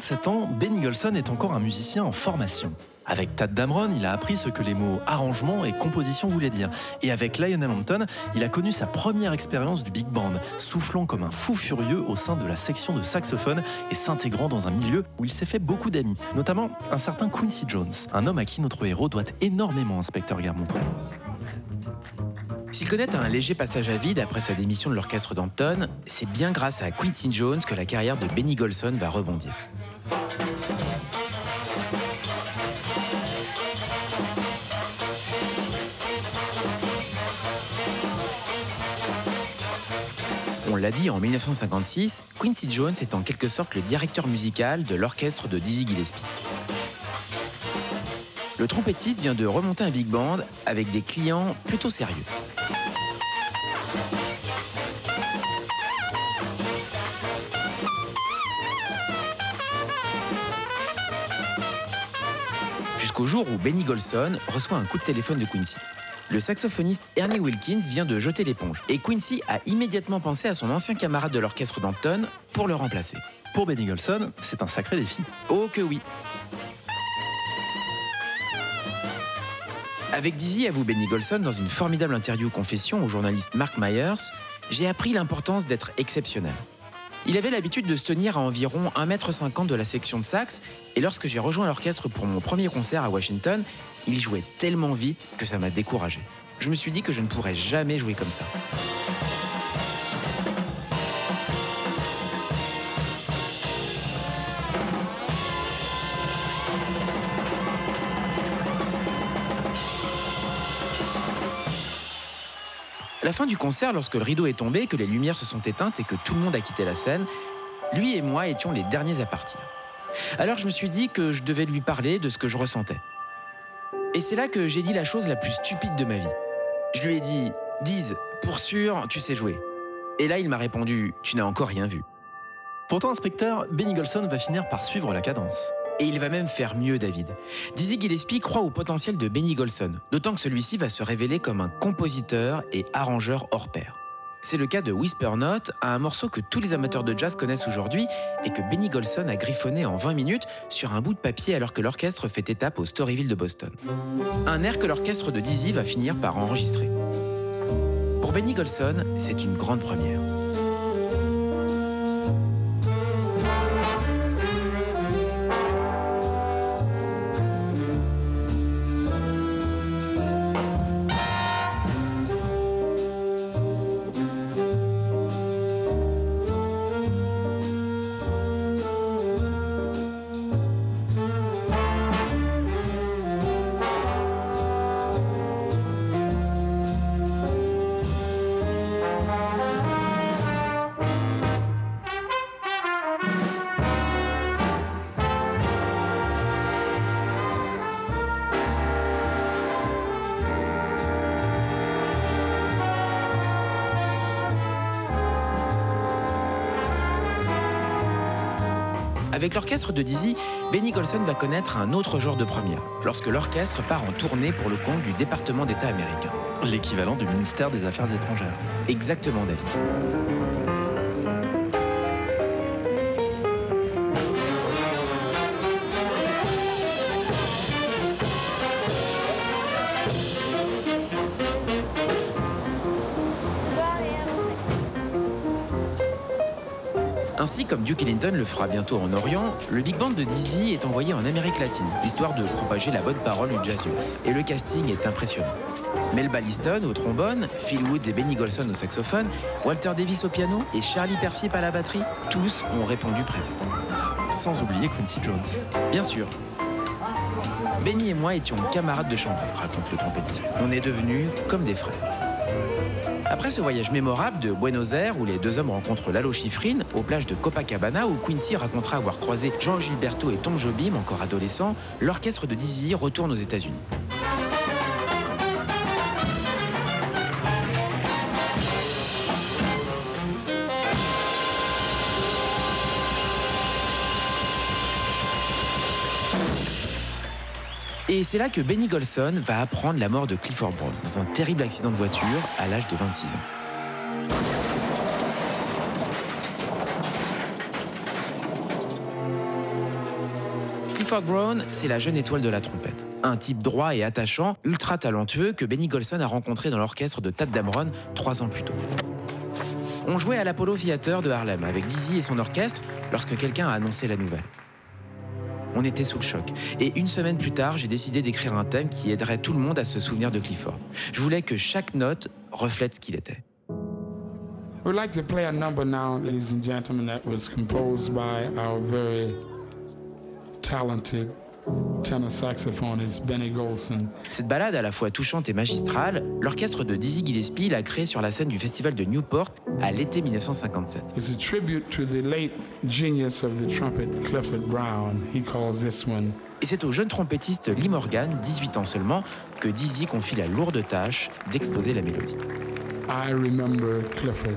27 ans, Benny Golson est encore un musicien en formation. Avec Tad Damron, il a appris ce que les mots arrangement et composition voulaient dire. Et avec Lionel Hampton, il a connu sa première expérience du big band, soufflant comme un fou furieux au sein de la section de saxophone et s'intégrant dans un milieu où il s'est fait beaucoup d'amis, notamment un certain Quincy Jones, un homme à qui notre héros doit énormément, inspecteur Garmont-Pré. S'il connaît un léger passage à vide après sa démission de l'orchestre d'Hampton, c'est bien grâce à Quincy Jones que la carrière de Benny Golson va rebondir. On l'a dit, en 1956, Quincy Jones est en quelque sorte le directeur musical de l'orchestre de Dizzy Gillespie. Le trompettiste vient de remonter un big band avec des clients plutôt sérieux. Jusqu'au jour où Benny Golson reçoit un coup de téléphone de Quincy. Le saxophoniste Ernie Wilkins vient de jeter l'éponge et Quincy a immédiatement pensé à son ancien camarade de l'orchestre d'Hampton pour le remplacer. Pour Benny Golson, c'est un sacré défi. Oh que oui Avec Dizzy avoue Benny Golson dans une formidable interview confession au journaliste Mark Myers, j'ai appris l'importance d'être exceptionnel. Il avait l'habitude de se tenir à environ 1m50 de la section de sax, et lorsque j'ai rejoint l'orchestre pour mon premier concert à Washington, il jouait tellement vite que ça m'a découragé. Je me suis dit que je ne pourrais jamais jouer comme ça. La fin du concert, lorsque le rideau est tombé, que les lumières se sont éteintes et que tout le monde a quitté la scène, lui et moi étions les derniers à partir. Alors je me suis dit que je devais lui parler de ce que je ressentais. Et c'est là que j'ai dit la chose la plus stupide de ma vie. Je lui ai dit Diz, pour sûr, tu sais jouer. Et là, il m'a répondu Tu n'as encore rien vu. Pourtant, inspecteur, Benny Golson va finir par suivre la cadence. Et il va même faire mieux, David. Dizzy Gillespie croit au potentiel de Benny Golson, d'autant que celui-ci va se révéler comme un compositeur et arrangeur hors pair. C'est le cas de Whisper Note, un morceau que tous les amateurs de jazz connaissent aujourd'hui et que Benny Golson a griffonné en 20 minutes sur un bout de papier alors que l'orchestre fait étape au Storyville de Boston. Un air que l'orchestre de Dizzy va finir par enregistrer. Pour Benny Golson, c'est une grande première. Avec l'orchestre de Dizzy, Benny Golson va connaître un autre genre de première, lorsque l'orchestre part en tournée pour le compte du département d'État américain. L'équivalent du ministère des Affaires étrangères. Exactement, David. Le fera bientôt en Orient, le big band de Dizzy est envoyé en Amérique latine, histoire de propager la bonne parole du jazz US. Et le casting est impressionnant. Melba Liston au trombone, Phil Woods et Benny Golson au saxophone, Walter Davis au piano et Charlie Persip à la batterie, tous ont répondu présent. Sans oublier Quincy Jones. Bien sûr. Benny et moi étions camarades de chambre, raconte le trompettiste. On est devenus comme des frères. Après ce voyage mémorable de Buenos Aires où les deux hommes rencontrent Lalo Schifrin, aux plages de Copacabana où Quincy racontera avoir croisé Jean Gilberto et Tom Jobim encore adolescents, l'orchestre de Dizzy retourne aux États-Unis. Et c'est là que Benny Golson va apprendre la mort de Clifford Brown dans un terrible accident de voiture à l'âge de 26 ans. Clifford Brown, c'est la jeune étoile de la trompette. Un type droit et attachant, ultra talentueux que Benny Golson a rencontré dans l'orchestre de Tad Dameron trois ans plus tôt. On jouait à l'Apollo Theater de Harlem avec Dizzy et son orchestre lorsque quelqu'un a annoncé la nouvelle. On était sous le choc. Et une semaine plus tard, j'ai décidé d'écrire un thème qui aiderait tout le monde à se souvenir de Clifford. Je voulais que chaque note reflète ce qu'il était. We'd like to play a number now, ladies and gentlemen, that was composed by our very talented tenor saxophonist Benny Golson. Cette balade à la fois touchante et magistrale, l'orchestre de Dizzy Gillespie l'a créée sur la scène du festival de Newport à l'été 1957. It's a tribute to the late genius of the trumpet Clifford Brown. He calls this one Et c'est au jeune trompettiste Lee Morgan, 18 ans seulement, que Dizzy confie la lourde tâche d'exposer la mélodie. I Remember Clifford.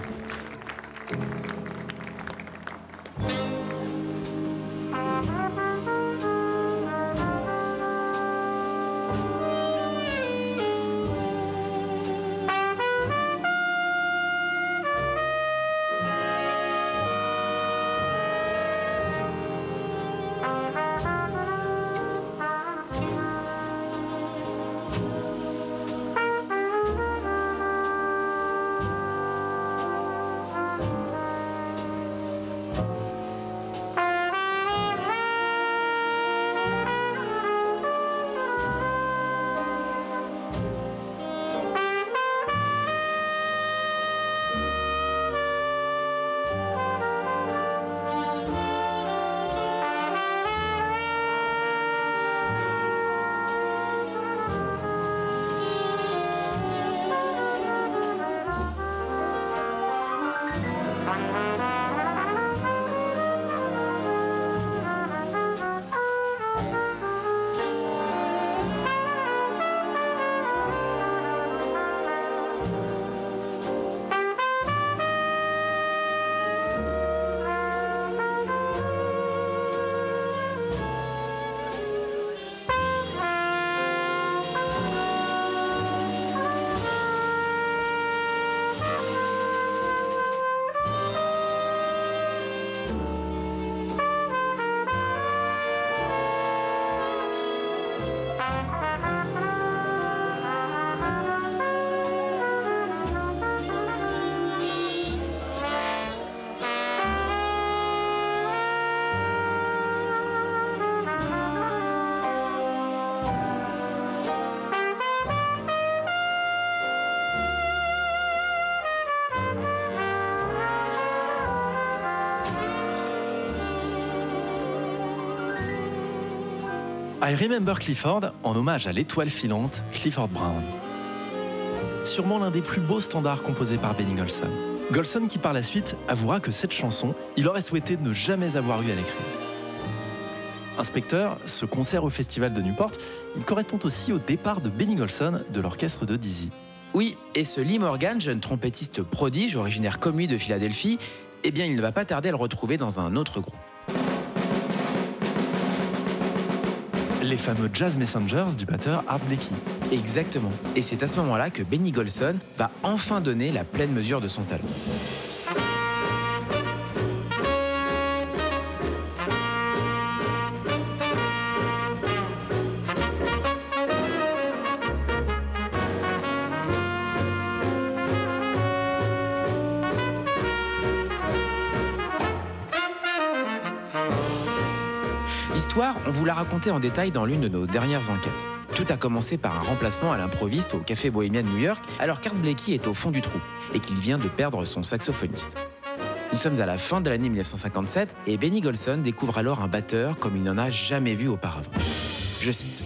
I Remember Clifford en hommage à l'étoile filante Clifford Brown. Sûrement l'un des plus beaux standards composés par Benny Golson. Golson qui par la suite avouera que cette chanson, il aurait souhaité ne jamais avoir eu à l'écrire. Inspecteur, ce concert au festival de Newport, il correspond aussi au départ de Benny Golson de l'orchestre de Dizzy. Oui, et ce Lee Morgan, jeune trompettiste prodige originaire comme lui de Philadelphie, eh bien il ne va pas tarder à le retrouver dans un autre groupe. Les fameux Jazz Messengers du batteur Art Blakey. Exactement. Et c'est à ce moment-là que Benny Golson va enfin donner la pleine mesure de son talent. Vous l'a racontée en détail dans l'une de nos dernières enquêtes. Tout a commencé par un remplacement à l'improviste au Café Bohemian de New York, alors qu'Art Blakey est au fond du trou et qu'il vient de perdre son saxophoniste. Nous sommes à la fin de l'année 1957 et Benny Golson découvre alors un batteur comme il n'en a jamais vu auparavant. Je cite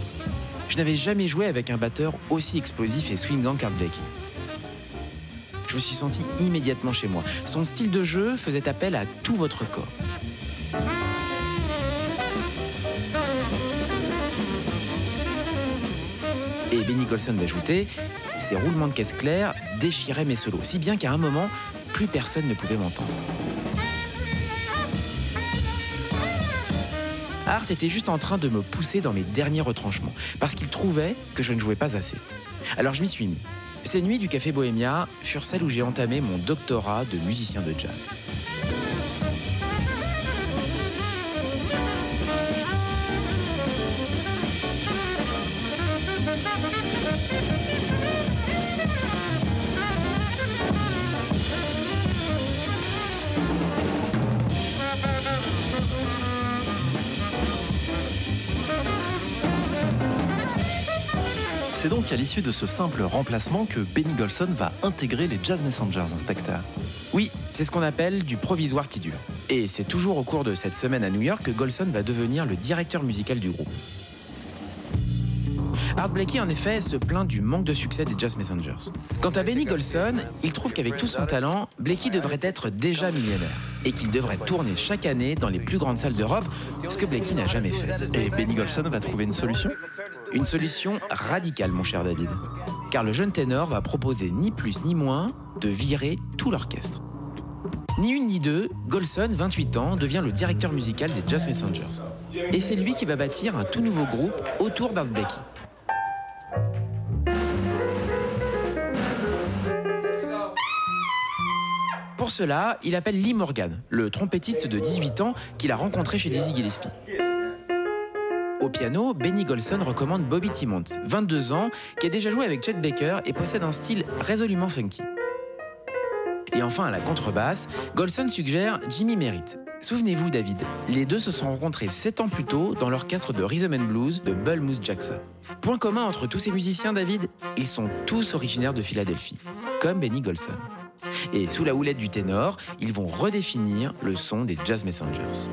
Je n'avais jamais joué avec un batteur aussi explosif et swingant qu'Art Blakey. Je me suis senti immédiatement chez moi. Son style de jeu faisait appel à tout votre corps. Et Benny Golson va ajouter, ces roulements de caisse claire déchiraient mes solos, si bien qu'à un moment, plus personne ne pouvait m'entendre. Art était juste en train de me pousser dans mes derniers retranchements, parce qu'il trouvait que je ne jouais pas assez. Alors je m'y suis mis. Ces nuits du Café Bohémia furent celles où j'ai entamé mon doctorat de musicien de jazz. Donc à l'issue de ce simple remplacement que Benny Golson va intégrer les Jazz Messengers, inspecteur. Oui, c'est ce qu'on appelle du provisoire qui dure. Et c'est toujours au cours de cette semaine à New York que Golson va devenir le directeur musical du groupe. Art Blakey, en effet, se plaint du manque de succès des Jazz Messengers. Quant à Benny Golson, il trouve qu'avec tout son talent, Blakey devrait être déjà millionnaire et qu'il devrait tourner chaque année dans les plus grandes salles d'Europe, ce que Blakey n'a jamais fait. Et Benny Golson va trouver une solution? Une solution radicale, mon cher David. Car le jeune ténor va proposer ni plus ni moins de virer tout l'orchestre. Ni une ni deux, Golson, 28 ans, devient le directeur musical des Jazz Messengers. Et c'est lui qui va bâtir un tout nouveau groupe autour d'Art Blakey. Pour cela, il appelle Lee Morgan, le trompettiste de 18 ans qu'il a rencontré chez Dizzy Gillespie. Au piano, Benny Golson recommande Bobby Timmons, 22 ans, qui a déjà joué avec Chet Baker et possède un style résolument funky. Et enfin, à la contrebasse, Golson suggère Jimmy Merritt. Souvenez-vous, David, les deux se sont rencontrés 7 ans plus tôt dans l'orchestre de Rhythm and Blues de Bull Jackson. Point commun entre tous ces musiciens, David, ils sont tous originaires de Philadelphie, comme Benny Golson. Et sous la houlette du ténor, ils vont redéfinir le son des Jazz Messengers.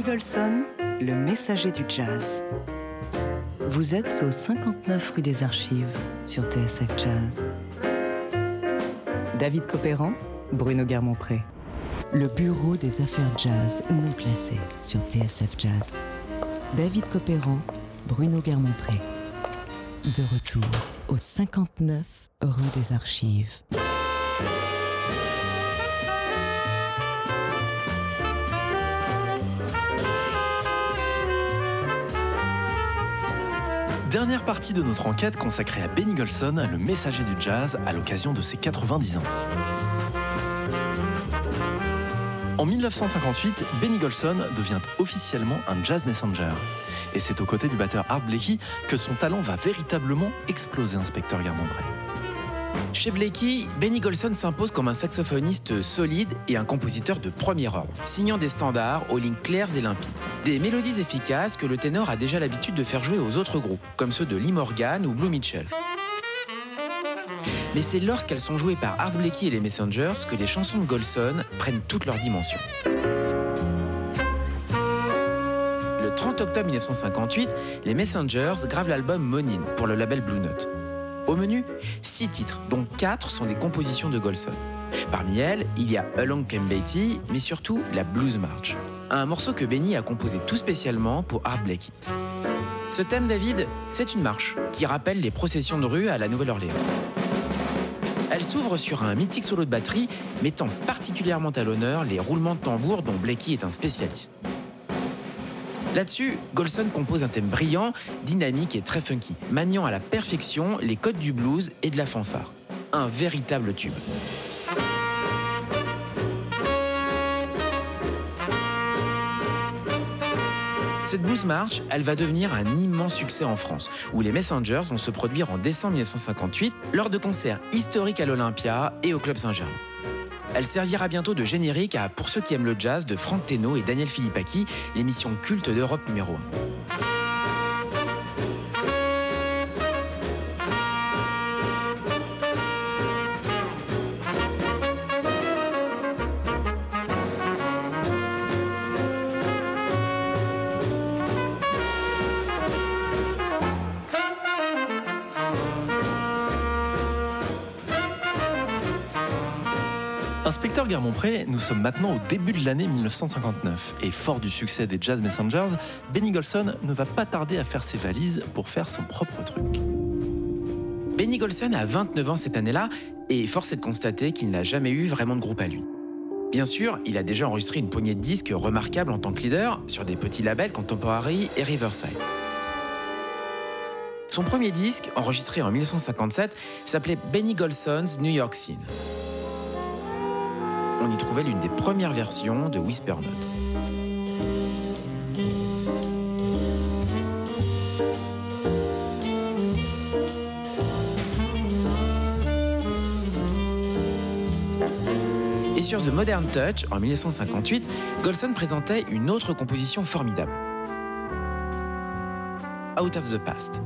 Golson, le messager du jazz. Vous êtes au 59 rue des Archives sur TSF Jazz. David Copéran, Bruno Guermont-Pré. Le bureau des affaires jazz non classées sur TSF Jazz. David Copéran, Bruno Guermont-Pré. De retour au 59 rue des Archives. Dernière partie de notre enquête consacrée à Benny Golson, le messager du jazz, à l'occasion de ses 90 ans. En 1958, Benny Golson devient officiellement un jazz messenger. Et c'est aux côtés du batteur Art Blakey que son talent va véritablement exploser, inspecteur Garmont-Bray. Chez Blakey, Benny Golson s'impose comme un saxophoniste solide et un compositeur de premier ordre, signant des standards aux lignes claires et limpides. Des mélodies efficaces que le ténor a déjà l'habitude de faire jouer aux autres groupes, comme ceux de Lee Morgan ou Blue Mitchell. Mais c'est lorsqu'elles sont jouées par Art Blakey et les Messengers que les chansons de Golson prennent toute leur dimension. Le 30 octobre 1958, les Messengers gravent l'album Monin pour le label Blue Note. Au menu, six titres, dont quatre sont des compositions de Golson. Parmi elles, il y a Along Came Betty, mais surtout la Blues March, un morceau que Benny a composé tout spécialement pour Art Blakey. Ce thème, David, c'est une marche qui rappelle les processions de rue à la Nouvelle-Orléans. Elle s'ouvre sur un mythique solo de batterie, mettant particulièrement à l'honneur les roulements de tambour dont Blakey est un spécialiste. Là-dessus, Golson compose un thème brillant, dynamique et très funky, maniant à la perfection les codes du blues et de la fanfare. Un véritable tube. Cette blues march, elle va devenir un immense succès en France, où les Messengers vont se produire en décembre 1958 lors de concerts historiques à l'Olympia et au Club Saint-Germain. Elle servira bientôt de générique à Pour ceux qui aiment le jazz de Franck Teno et Daniel Philippaki, l'émission culte d'Europe numéro 1. Guermont-Pré, nous sommes maintenant au début de l'année 1959 et fort du succès des Jazz Messengers, Benny Golson ne va pas tarder à faire ses valises pour faire son propre truc. Benny Golson a 29 ans cette année-là et force est de constater qu'il n'a jamais eu vraiment de groupe à lui. Bien sûr, il a déjà enregistré une poignée de disques remarquables en tant que leader sur des petits labels Contemporary et Riverside. Son premier disque, enregistré en 1957, s'appelait Benny Golson's New York Scene on y trouvait l'une des premières versions de Whisper Note. Et sur The Modern Touch, en 1958, Golson présentait une autre composition formidable. Out of the Past.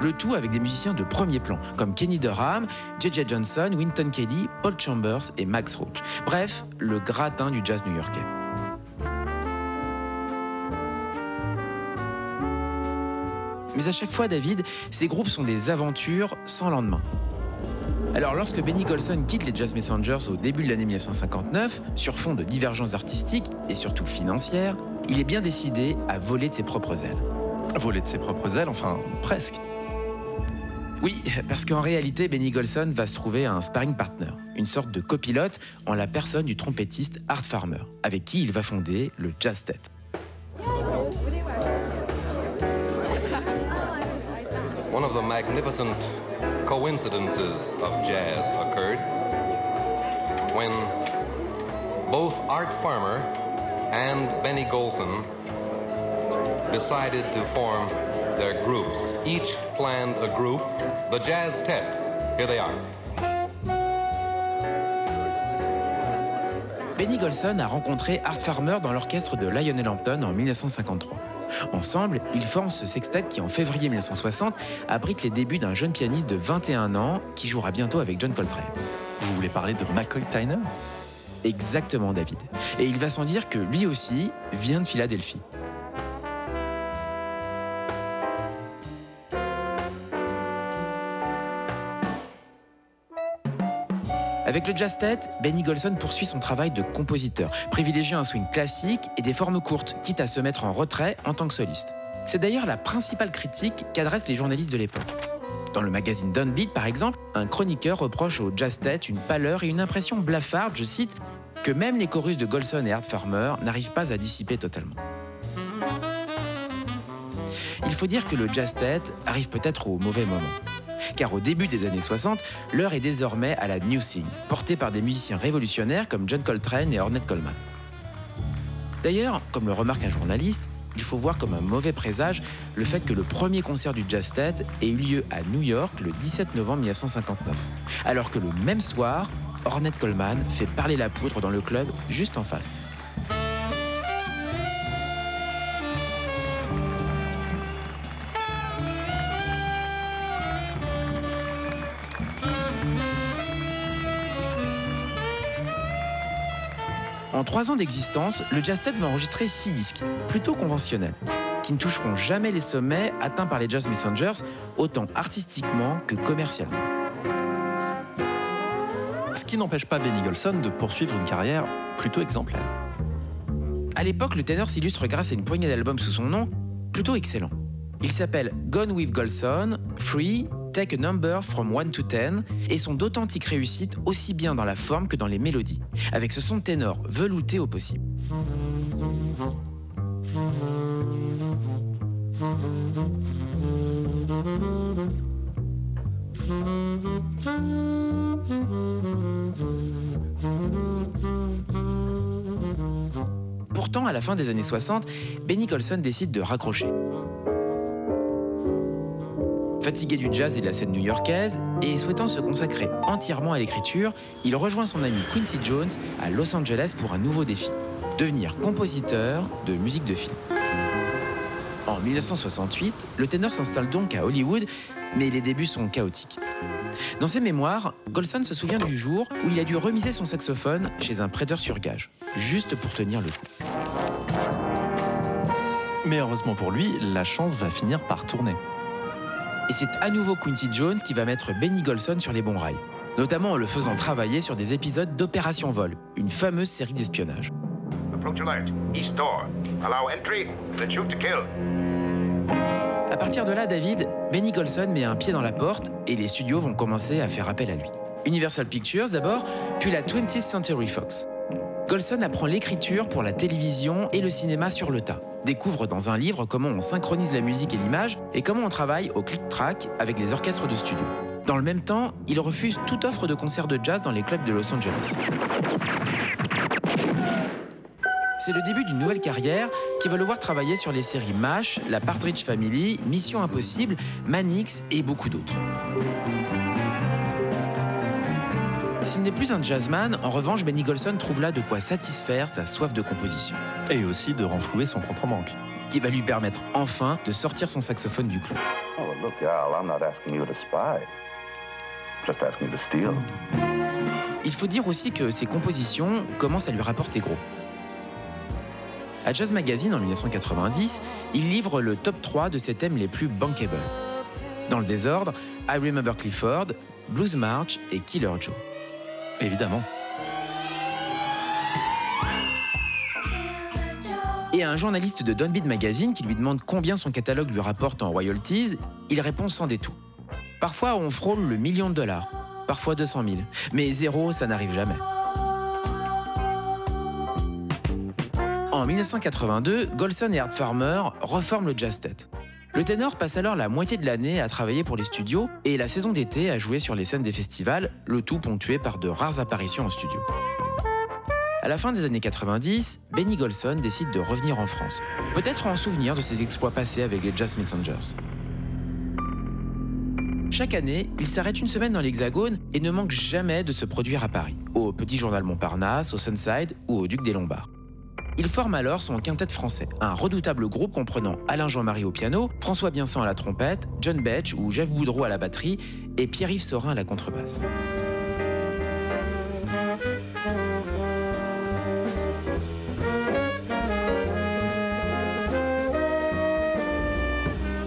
Le tout avec des musiciens de premier plan, comme Kenny Durham, J.J. Johnson, Winton Kelly, Paul Chambers et Max Roach. Bref, le gratin du jazz new-yorkais. Mais à chaque fois, David, ces groupes sont des aventures sans lendemain. Alors lorsque Benny Golson quitte les Jazz Messengers au début de l'année 1959, sur fond de divergences artistiques et surtout financières, il est bien décidé à voler de ses propres ailes. Voler de ses propres ailes, enfin presque. Oui, parce qu'en réalité, Benny Golson va se trouver un sparring partner, une sorte de copilote en la personne du trompettiste Art Farmer, avec qui il va fonder le Jazz Tête. One of the magnificent coincidences of jazz occurred when both Art Farmer and Benny Golson decided to form their groups. Each planned a group, the Jazz Tet. Here they are. Benny Golson a rencontré Art Farmer dans l'orchestre de Lionel Hampton en 1953. Ensemble, ils forment ce sextet qui, en février 1960, abrite les débuts d'un jeune pianiste de 21 ans qui jouera bientôt avec John Coltrane. Vous voulez parler de McCoy Tyner? Exactement, David. Et il va sans dire que lui aussi vient de Philadelphie. Avec le jazz tête, Benny Golson poursuit son travail de compositeur, privilégiant un swing classique et des formes courtes, quitte à se mettre en retrait en tant que soliste. C'est d'ailleurs la principale critique qu'adressent les journalistes de l'époque. Dans le magazine Downbeat, par exemple, un chroniqueur reproche au jazz tête une pâleur et une impression blafarde, je cite, que même les chorus de Golson et Art Farmer n'arrivent pas à dissiper totalement. Il faut dire que le jazz tête arrive peut-être au mauvais moment car au début des années 60, l'heure est désormais à la New Thing, portée par des musiciens révolutionnaires comme John Coltrane et Ornette Coleman. D'ailleurs, comme le remarque un journaliste, il faut voir comme un mauvais présage le fait que le premier concert du Jazz Ted ait eu lieu à New York le 17 novembre 1959, alors que le même soir, Ornette Coleman fait parler la poudre dans le club juste en face. En trois ans d'existence, le Jazz Set va enregistrer six disques, plutôt conventionnels, qui ne toucheront jamais les sommets atteints par les Jazz Messengers, autant artistiquement que commercialement. Ce qui n'empêche pas Benny Golson de poursuivre une carrière plutôt exemplaire. À l'époque, le ténor s'illustre grâce à une poignée d'albums sous son nom, plutôt excellent. Il s'appelle Gone with Golson, Free, A Number from 1 to 10 et sont d'authentiques réussites aussi bien dans la forme que dans les mélodies, avec ce son ténor velouté au possible. Pourtant, à la fin des années 60, Benny Colson décide de raccrocher. Fatigué du jazz et de la scène new-yorkaise et souhaitant se consacrer entièrement à l'écriture, il rejoint son ami Quincy Jones à Los Angeles pour un nouveau défi devenir compositeur de musique de film. En 1968, le ténor s'installe donc à Hollywood, mais les débuts sont chaotiques. Dans ses mémoires, Golson se souvient du jour où il a dû remiser son saxophone chez un prêteur sur gage, juste pour tenir le coup. Mais heureusement pour lui, la chance va finir par tourner. Et c'est à nouveau Quincy Jones qui va mettre Benny Golson sur les bons rails, notamment en le faisant travailler sur des épisodes d'Opération Vol, une fameuse série d'espionnage. À partir de là, David, Benny Golson met un pied dans la porte et les studios vont commencer à faire appel à lui. Universal Pictures d'abord, puis la 20th Century Fox. Golson apprend l'écriture pour la télévision et le cinéma sur le tas. Découvre dans un livre comment on synchronise la musique et l'image et comment on travaille au click-track avec les orchestres de studio. Dans le même temps, il refuse toute offre de concert de jazz dans les clubs de Los Angeles. C'est le début d'une nouvelle carrière qui va le voir travailler sur les séries MASH, La Partridge Family, Mission Impossible, Manix et beaucoup d'autres. S'il n'est plus un jazzman, en revanche, Benny Golson trouve là de quoi satisfaire sa soif de composition. Et aussi de renflouer son compte en banque. Qui va lui permettre enfin de sortir son saxophone du clou. Oh, look, Al, I'm not asking you to spy. Just asking you to steal. Il faut dire aussi que ses compositions commencent à lui rapporter gros. À Jazz Magazine en 1990, il livre le top 3 de ses thèmes les plus bankable. Dans le désordre, I Remember Clifford, Blues March et Killer Joe. Évidemment. Et à un journaliste de Downbeat Magazine qui lui demande combien son catalogue lui rapporte en royalties, il répond sans détour. Parfois, on frôle le million de dollars, parfois 200 000, mais zéro, ça n'arrive jamais. En 1982, Golson et Art Farmer reforment le Jazz Tête. Le ténor passe alors la moitié de l'année à travailler pour les studios et la saison d'été à jouer sur les scènes des festivals, le tout ponctué par de rares apparitions en studio. À la fin des années 90, Benny Golson décide de revenir en France, peut-être en souvenir de ses exploits passés avec les Jazz Messengers. Chaque année, il s'arrête une semaine dans l'Hexagone et ne manque jamais de se produire à Paris, au Petit Journal Montparnasse, au Sunside ou au Duc des Lombards. Il forme alors son quintet français, un redoutable groupe comprenant Alain Jean-Marie au piano, François Biensan à la trompette, John Betch ou Jeff Boudreau à la batterie et Pierre-Yves Sorin à la contrebasse.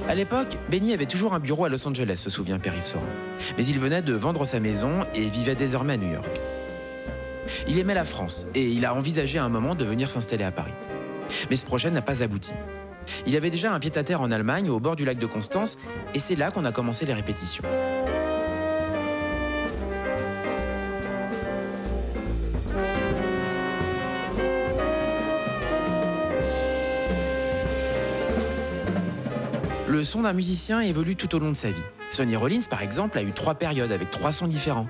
À l'époque, Benny avait toujours un bureau à Los Angeles, se souvient Pierre-Yves Sorin. Mais il venait de vendre sa maison et vivait désormais à New York. Il aimait la France et il a envisagé un moment de venir s'installer à Paris. Mais ce projet n'a pas abouti. Il avait déjà un pied-à-terre en Allemagne, au bord du lac de Constance, et c'est là qu'on a commencé les répétitions. Le son d'un musicien évolue tout au long de sa vie. Sonny Rollins, par exemple, a eu trois périodes avec trois sons différents.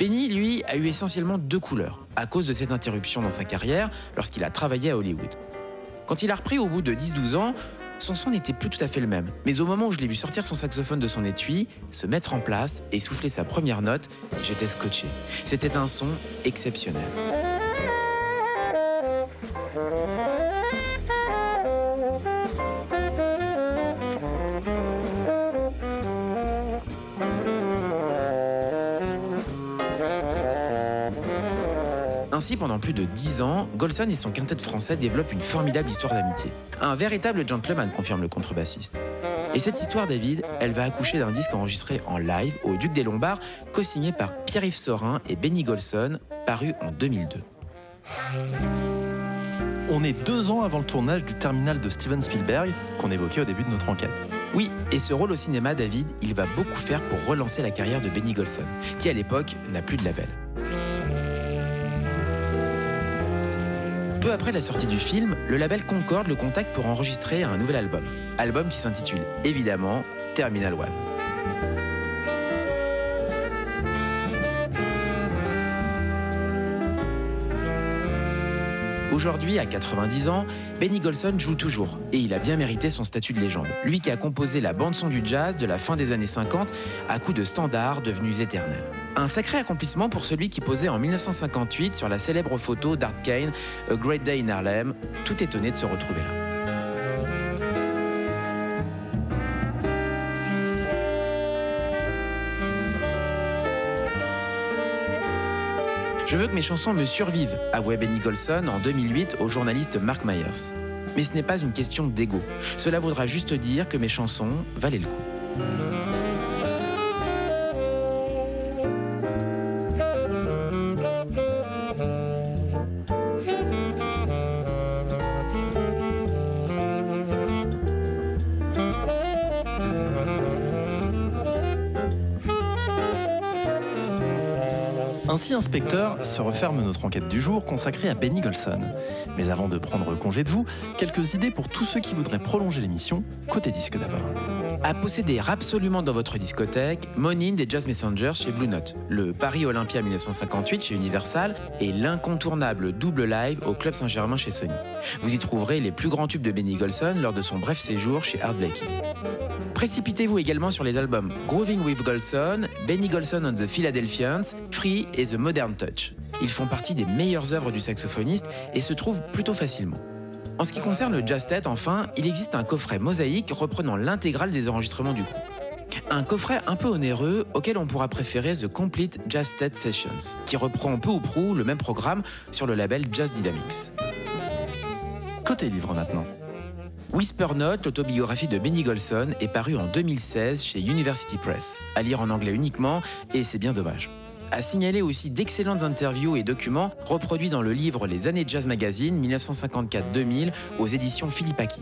Benny, lui, a eu essentiellement deux couleurs, à cause de cette interruption dans sa carrière lorsqu'il a travaillé à Hollywood. Quand il a repris au bout de 10-12 ans, son son n'était plus tout à fait le même. Mais au moment où je l'ai vu sortir son saxophone de son étui, se mettre en place et souffler sa première note, j'étais scotché. C'était un son exceptionnel. Ainsi, pendant plus de 10 ans, Golson et son quintet français développent une formidable histoire d'amitié. Un véritable gentleman, confirme le contrebassiste. Et cette histoire, David, elle va accoucher d'un disque enregistré en live au Duc des Lombards, co-signé par Pierre-Yves Sorin et Benny Golson, paru en 2002. On est deux ans avant le tournage du Terminal de Steven Spielberg, qu'on évoquait au début de notre enquête. Oui, et ce rôle au cinéma, David, il va beaucoup faire pour relancer la carrière de Benny Golson, qui à l'époque n'a plus de label. Peu après la sortie du film, le label Concorde le contacte pour enregistrer un nouvel album. Album qui s'intitule évidemment Terminal One. Aujourd'hui, à 90 ans, Benny Golson joue toujours et il a bien mérité son statut de légende. Lui qui a composé la bande-son du jazz de la fin des années 50 à coups de standards devenus éternels. Un sacré accomplissement pour celui qui posait en 1958 sur la célèbre photo d'Art Kane, A Great Day in Harlem, tout étonné de se retrouver là. Je veux que mes chansons me survivent, avouait Benny Golson en 2008 au journaliste Mark Myers. Mais ce n'est pas une question d'ego. Cela voudra juste dire que mes chansons valaient le coup. Inspecteur, se referme notre enquête du jour consacrée à Benny Golson. Mais avant de prendre congé de vous, quelques idées pour tous ceux qui voudraient prolonger l'émission, côté disque d'abord. À posséder absolument dans votre discothèque, Monin des Jazz Messengers chez Blue Note, le Paris Olympia 1958 chez Universal et l'incontournable double live au Club Saint-Germain chez Sony. Vous y trouverez les plus grands tubes de Benny Golson lors de son bref séjour chez Art Blakey. Précipitez-vous également sur les albums Grooving with Golson, Benny Golson and the Philadelphians, Free et The Modern Touch. Ils font partie des meilleures œuvres du saxophoniste et se trouvent plutôt facilement. En ce qui concerne le jazz tête, enfin, il existe un coffret mosaïque reprenant l'intégrale des enregistrements du groupe. Un coffret un peu onéreux auquel on pourra préférer The Complete Jazz Ted Sessions, qui reprend peu ou prou le même programme sur le label Jazz Dynamics. Côté livre maintenant. Whisper Note, l'autobiographie de Benny Golson, est parue en 2016 chez University Press, à lire en anglais uniquement, et c'est bien dommage. À signaler aussi d'excellentes interviews et documents reproduits dans le livre Les années Jazz Magazine 1954-2000 aux éditions Philippe Aki.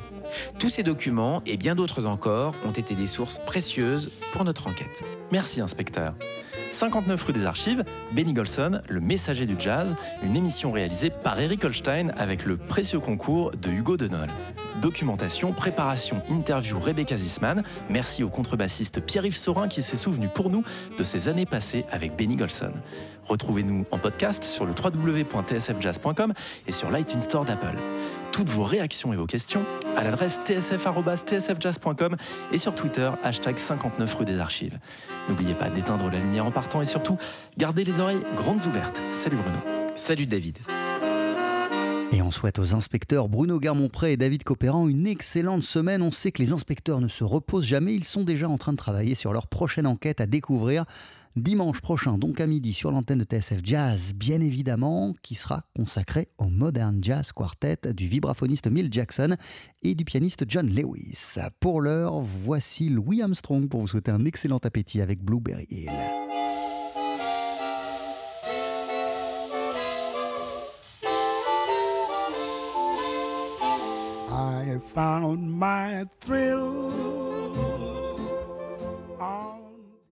Tous ces documents et bien d'autres encore ont été des sources précieuses pour notre enquête. Merci, inspecteur. 59 rue des Archives, Benny Golson, le messager du jazz, une émission réalisée par Eric Holstein avec le précieux concours de Hugo Denol. Documentation, préparation, interview Rebecca Zisman. Merci au contrebassiste Pierre-Yves Sorin qui s'est souvenu pour nous de ses années passées avec Benny Golson. Retrouvez-nous en podcast sur le www.tsfjazz.com et sur l'iTunes Store d'Apple. Toutes vos réactions et vos questions à l'adresse tsf.tsfjazz.com et sur Twitter, hashtag 59 rue des Archives. N'oubliez pas d'éteindre la lumière en partant et surtout, gardez les oreilles grandes ouvertes. Salut Bruno. Salut David. Et on souhaite aux inspecteurs Bruno Garmont-Pré et David Copéran une excellente semaine. On sait que les inspecteurs ne se reposent jamais. Ils sont déjà en train de travailler sur leur prochaine enquête à découvrir dimanche prochain, donc à midi, sur l'antenne de TSF Jazz, bien évidemment, qui sera consacré au Modern Jazz Quartet du vibraphoniste Mill Jackson et du pianiste John Lewis. Pour l'heure, voici Louis Armstrong pour vous souhaiter un excellent appétit avec Blueberry Hill. I found my thrill